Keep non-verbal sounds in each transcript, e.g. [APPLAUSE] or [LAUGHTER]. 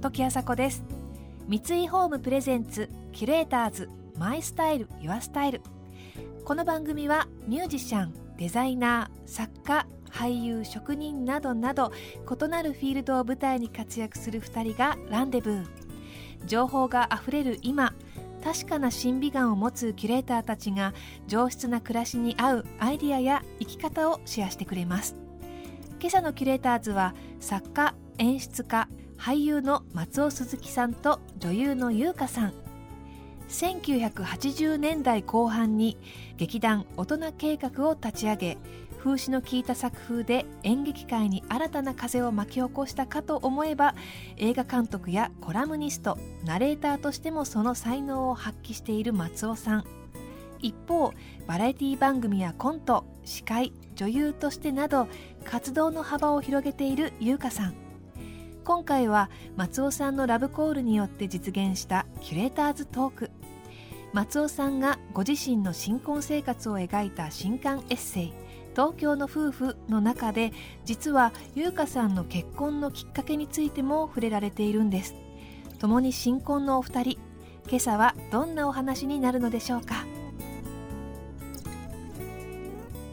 時あさこです。三井ホームプレゼンツキュレーターズマイスタイルユアスタイル。この番組はミュージシャンデザイナー作家俳優職人などなど異なるフィールドを舞台に活躍する2人がランデブー。情報があふれる今確かな審美眼を持つキュレーターたちが上質な暮らしに合うアイディアや生き方をシェアしてくれます。今朝のキュレーターズは作家演出家俳優の松尾鈴木さんと女優の優香さん。1980年代後半に劇団大人計画を立ち上げ風刺の効いた作風で演劇界に新たな風を巻き起こしたかと思えば映画監督やコラムニストナレーターとしてもその才能を発揮している松尾さん。一方バラエティ番組やコント司会女優としてなど活動の幅を広げている優香さん。今回は松尾さんのラブコールによって実現したキュレーターズトーク。松尾さんがご自身の新婚生活を描いた新刊エッセイ東京の夫婦の中で実は優香さんの結婚のきっかけについても触れられているんです。共に新婚のお二人今朝はどんなお話になるのでしょうか？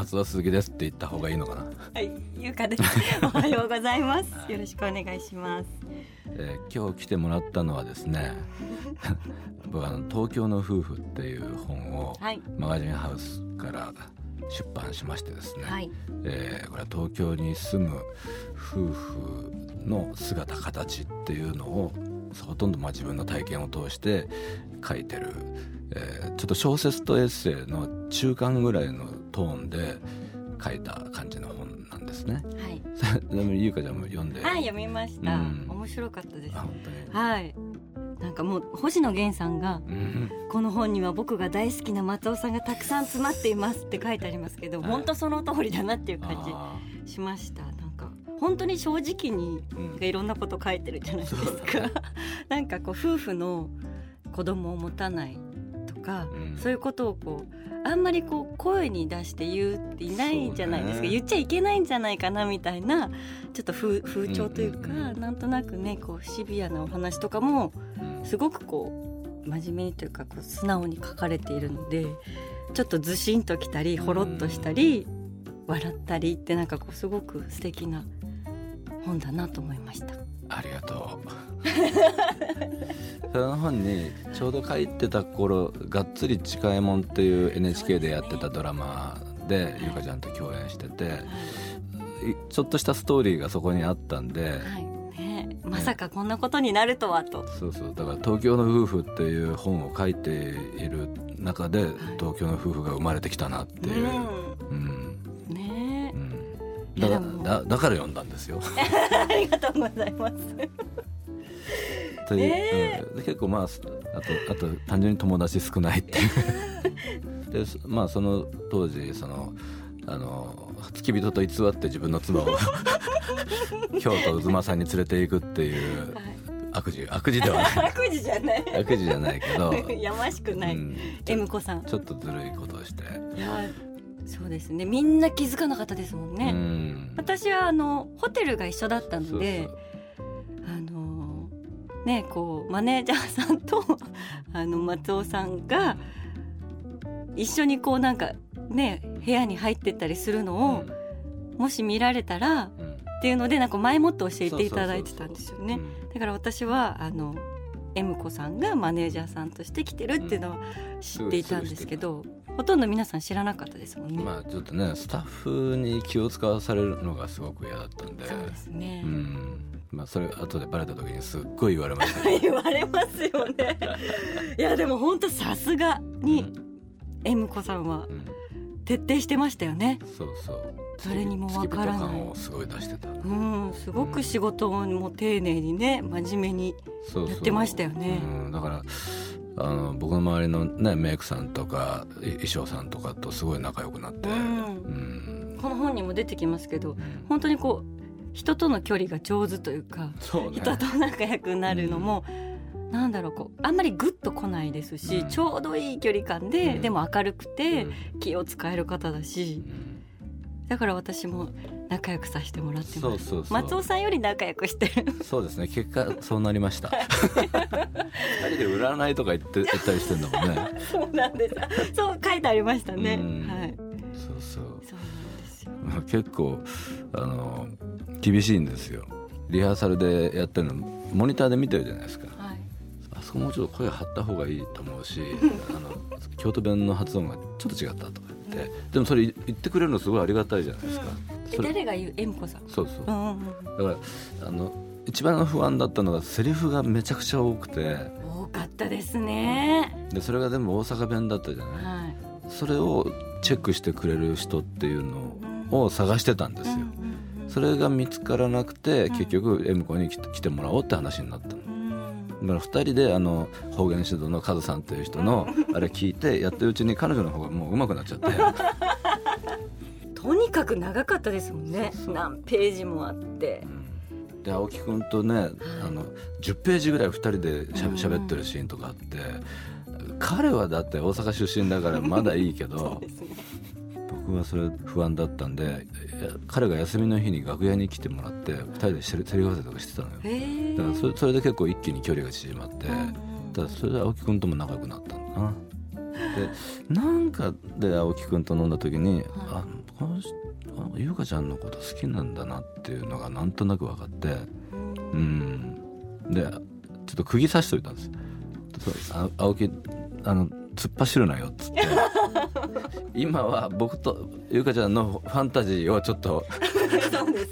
えー、松田鈴木ですって言った方がいいのかな？はい、ゆうかです。おはようございます。よろしくお願いします。えー、今日来てもらったのはですね、[LAUGHS] 僕はあの東京の夫婦っていう本をはい。マガジンハウスから出版しましてですね、はい。えーこれは東京に住む夫婦の姿形っていうのをほとんどまあ自分の体験を通して書いてる、えーちょっと小説とエッセイの中間ぐらいのトーンで書いた感じの本なんですね。はい。[LAUGHS] でもゆうかちゃんも読んで、はい、読みました。うん面白かったですあ。本当に。はい。なんかもう星野源さんがうんこの本には僕が大好きな松尾さんがたくさん詰まっていますって書いてありますけど、はい本当その通りだなっていう感あじしました。なんか本当に正直にいろんなこと書いてるじゃないですか。[LAUGHS] なんかこう夫婦の子供を持たないとか、うんそういうことをこうあんまりこう声に出して言うっていないじゃないですか、ね。言っちゃいけないんじゃないかなみたいなちょっと風風潮というか、うんうんうん。なんとなくねこうシビアなお話とかもうん。すごくこう真面目にというかこう素直に書かれているのでちょっとずしんときたりほろっとしたり、笑ったりってなんかこうすごく素敵な本だなと思いました。ありがとう。その本にちょうど書いてた頃「がっつり近いもん」っていう NHK でやってたドラマでゆかちゃんと共演してていちょっとしたストーリーがそこにあったんで、はい。ね、まさかこんなことになるとはと。そうそう。だから「東京の夫婦」っていう本を書いている中で東京の夫婦が生まれてきたなっていう、うん。うん、だだだから読んだんですよ。[LAUGHS] ありがとうございます。[LAUGHS] というねうんで結構まああとあと単純に友達少ないっていう [LAUGHS] でそまあその当時そのあの付き人と偽って自分の妻を京都渦政さんに連れていくっていう悪事悪事ではない悪事じゃない。悪事じゃないけど、やましくない。うん、M 子さん。ちょっとずるいことをして、いや、そうですね。みんな気づかなかったですもんね。うん。私はあのホテルが一緒だったので、あのねこうマネージャーさんと [LAUGHS] あの松尾さんが一緒にこうなんかね部屋に入ってったりするのを、もし見られたらうん。うんっていうのでなんか前もって教えていただいてたんですよね。うん。だから私はあの M 子さんがマネージャーさんとして来てるっていうのは知っていたんですけど、ほとんど皆さん知らなかったですもんね。まあちょっとねスタッフに気を使わされるのがすごく嫌だったんで。そうですね。うん。まあそれ後でバレた時にすっごい言われました。[LAUGHS] 言われますよね。いやでも本当さすがに M 子さんはうん。徹底してましたよね。そうそう。誰にもわからない。すごい出してた。うん。すごく仕事も丁寧にね真面目にそうそう。やってましたよね。うん、だからあの僕の周りの、ね、メイクさんとかい衣装さんとかとすごい仲良くなって、うん。うん。この本にも出てきますけど本当にこう人との距離が上手というかね。人と仲良くなるのも、なんだろうこうあんまりグッと来ないですし、うん。ちょうどいい距離感で、うん。でも明るくてうん。気を使える方だしだから私も仲良くさせてもらってます。そう松尾さんより仲良くしてる。そうですね。結果そうなりました。二人で占いとか言って言ったりしてんだもんね。そうなんですそう書いてありましたね、うん。はい。そうそう。そうなんですよ。まあ結構あの厳しいんですよ。リハーサルでやってるのモニターで見てるじゃないですかそこもうちょっと声張った方がいいと思うしあの京都弁の発音がちょっと違ったとか言ってでもそれ言ってくれるのすごいありがたいじゃないですか、えそれ誰が言う？えむこさん。そうそう。うんうんうん。だからあの一番不安だったのがセリフがめちゃくちゃ多くて。多かったですね。でそれが全部大阪弁だったじゃない？はい。それをチェックしてくれる人っていうのを探してたんですよ、うんうんうんそれが見つからなくて、うん結局 M 子に来て来てもらおうって話になったの。うんだから2人であの方言指導のカズさんっていう人のあれ聞いてやってるうちに彼女の方がもう上手くなっちゃって。とにかく長かったですもんね。何ページもあって。で青木君とねあの10ページぐらい2人でしゃうん。喋ってるシーンとかあって。彼はだって大阪出身だからまだいいけ [LAUGHS] そうどですね僕はそれ不安だったんで彼が休みの日に楽屋に来てもらって2人でセリフ合わせとかしてたのよ。だからそれそれで結構一気に距離が縮まって、うんただそれで青木君とも仲良くなったんだな。でなんかで青木君と飲んだ時に、あこの優香ちゃんのこと好きなんだなっていうのがなんとなく分かってうん。でちょっと釘刺しといたんです。そうあ青木あの突っ走るなよっつって。今は僕と優香ちゃんのファンタジーをちょっと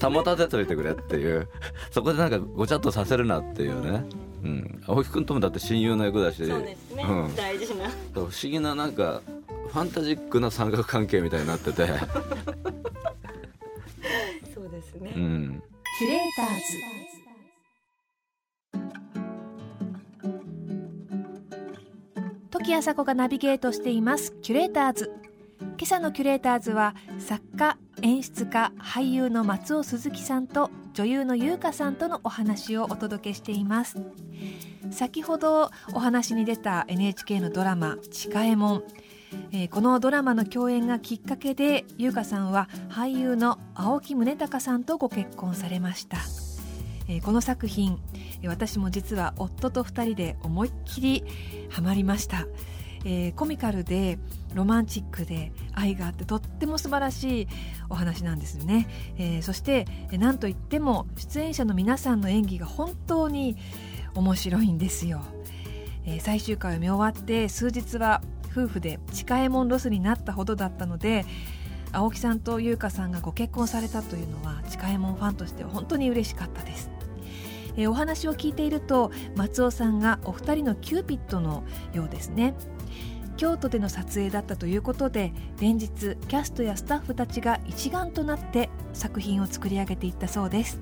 保たせといてくれっていう。そこでなんかごちゃっとさせるなっていうね、うん、青木君ともだって親友の役だし。そうですね、うん。大事な。不思議ななんかファンタジックな三角関係みたいになってて、そうですね、うん、キュレーターズ時あさこがナビゲートしています。キュレーターズ。今朝のキュレーターズは作家演出家俳優の松尾鈴木さんと女優の優香さんとのお話をお届けしています。先ほどお話に出た NHK のドラマ「ちかえもん」えーこのドラマの共演がきっかけで優香さんは俳優の青木宗隆さんとご結婚されました、えこの作品私も実は夫と2人で思いっきりハマりました、えーコミカルでロマンチックで愛があってとっても素晴らしいお話なんですよね、えーそしてえーなんといっても出演者の皆さんの演技が本当に面白いんですよ、えー最終回を見終わって数日は夫婦でちかえもんロスになったほどだったので青木さんと優香さんがご結婚されたというのはちかえもんファンとしては本当に嬉しかったです。えーお話を聞いていると松尾さんがお二人のキューピッドのようですね。京都での撮影だったということで連日キャストやスタッフたちが一丸となって作品を作り上げていったそうです。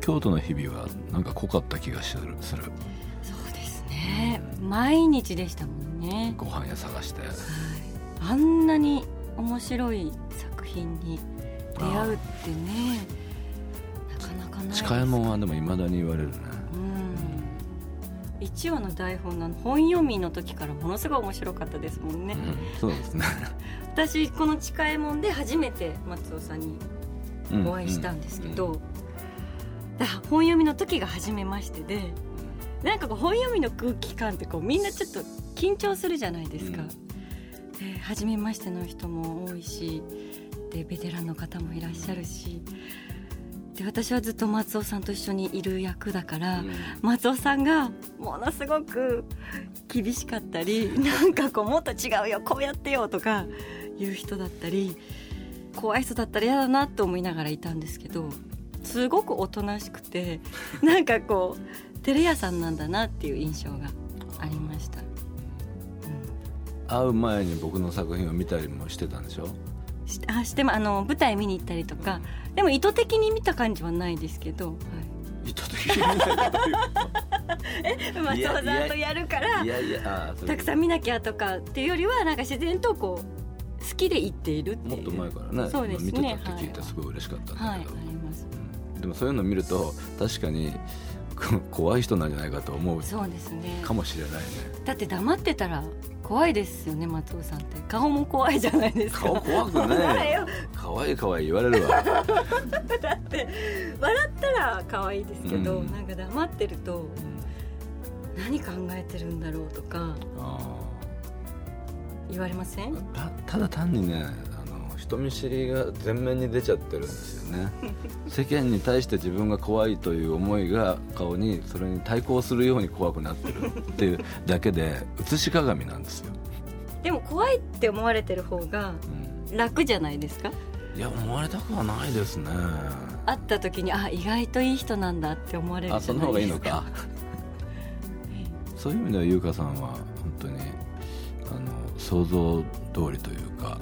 京都の日々はなんか濃かった気がする。そうですね。毎日でしたもんね、ご飯屋探して。はい、あんなに面白い作品に出会うってねな近いもんはでもいまだに言われるね。うん。1話の台本の本読みの時からものすごい面白かったですもんね、うん、そうですね。[LAUGHS] 私この「近いもん」で初めて松尾さんにお会いしたんですけど、だから本読みの時が初めましてでなんかこう本読みの空気感ってこうみんなちょっと緊張するじゃないですか、うん。で初めましての人も多いしでベテランの方もいらっしゃるしで私はずっと松尾さんと一緒にいる役だから、うん。松尾さんがものすごく厳しかったり [LAUGHS] なんかこうもっと違うよこうやってよとかいう人だったり怖い人だったら嫌だなと思いながらいたんですけどすごくおとなしくて [LAUGHS] なんかこう照れ屋さんなんだなっていう印象がありました、会う前に僕の作品を見たりもしてたんでしょ？しあしてもあの舞台見に行ったりとか、でも意図的に見た感じはないですけど、意図的に見たりというはい、[LAUGHS] いや松尾さんとやるからいやいやたくさん見なきゃとかっていうよりはなんか自然とこう好きで行っているっていう。もっと前からねそうですね。見てたって聞いてすごい嬉しかったんだけど、はい。あります。うんでもそういうの見ると確かにこ怖い人なんじゃないかと思うそうですね。かもしれないね。だって黙ってたら怖いですよね松尾さんって。顔も怖いじゃないですか。顔怖く怖いねよ。可愛い可愛い言われるわ。[LAUGHS] だって笑ったら可愛いですけど、うん。なんか黙ってると何考えてるんだろうとかあ言われません？ーたただ単にね人見知りが前面に出ちゃってるんですよね。[LAUGHS] 世間に対して自分が怖いという思いが顔にそれに対抗するように怖くなってるっていうだけで写し鏡なんですよ、でも怖いって思われてる方がうん。楽じゃないですか？いや思われたくはないですね。会った時にあ意外といい人なんだって思われるあその方がいいのか。え [LAUGHS] そういう意味では優香さんは本当にあの想像通りというか、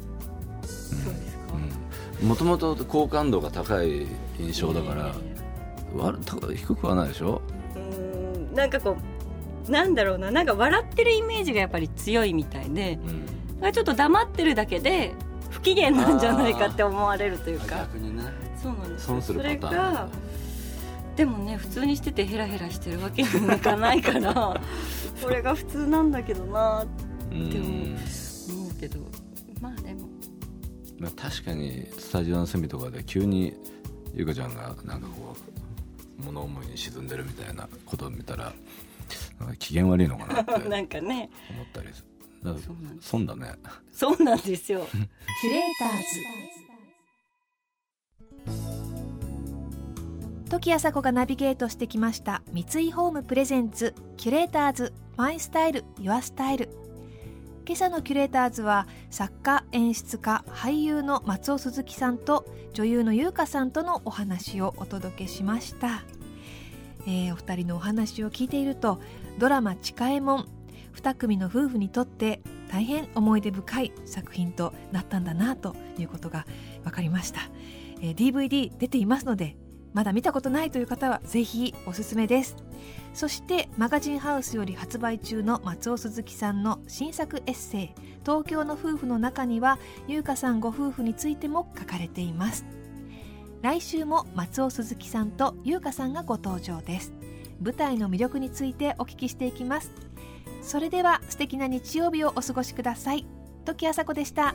もともと好感度が高い印象だから、わた低くはないでしょ、うーん。なんかこうなんだろうな。なんか笑ってるイメージがやっぱり強いみたいでうん、ちょっと黙ってるだけで不機嫌なんじゃないかって思われるというか。逆にね。そうなんですよ。損するパターンそれがでもね普通にしててヘラヘラしてるわけにもいかないから [LAUGHS] これが普通なんだけどなう。ん。でも思うけど。まあでもまあ、確かにスタジオの隅とかで急に優香ちゃんがなんかこう物思いに沈んでるみたいなことを見たらなんか機嫌悪いのかなって思 [LAUGHS] っなんかね。たりする。だからそうなんです。損だね。そうなんですよ。[LAUGHS] キュレーターズ。時あさこがナビゲートしてきました三井ホームプレゼンツキュレーターズマイスタイルユアスタイル今朝のキュレーターズは作家演出家俳優の松尾鈴木さんと女優の優香さんとのお話をお届けしました、えーお二人のお話を聞いているとドラマ「ちかえもん」二組の夫婦にとって大変思い出深い作品となったんだなということが分かりました、えー DVD 出ていますのでまだ見たことないという方はぜひおすすめです。そしてマガジンハウスより発売中の松尾鈴木さんの新作エッセイ「東京の夫婦」の中には優香さんご夫婦についても書かれています。来週も松尾鈴木さんと優香さんがご登場です。舞台の魅力についてお聞きしていきます。それでは素敵な日曜日をお過ごしください。時あさこでした。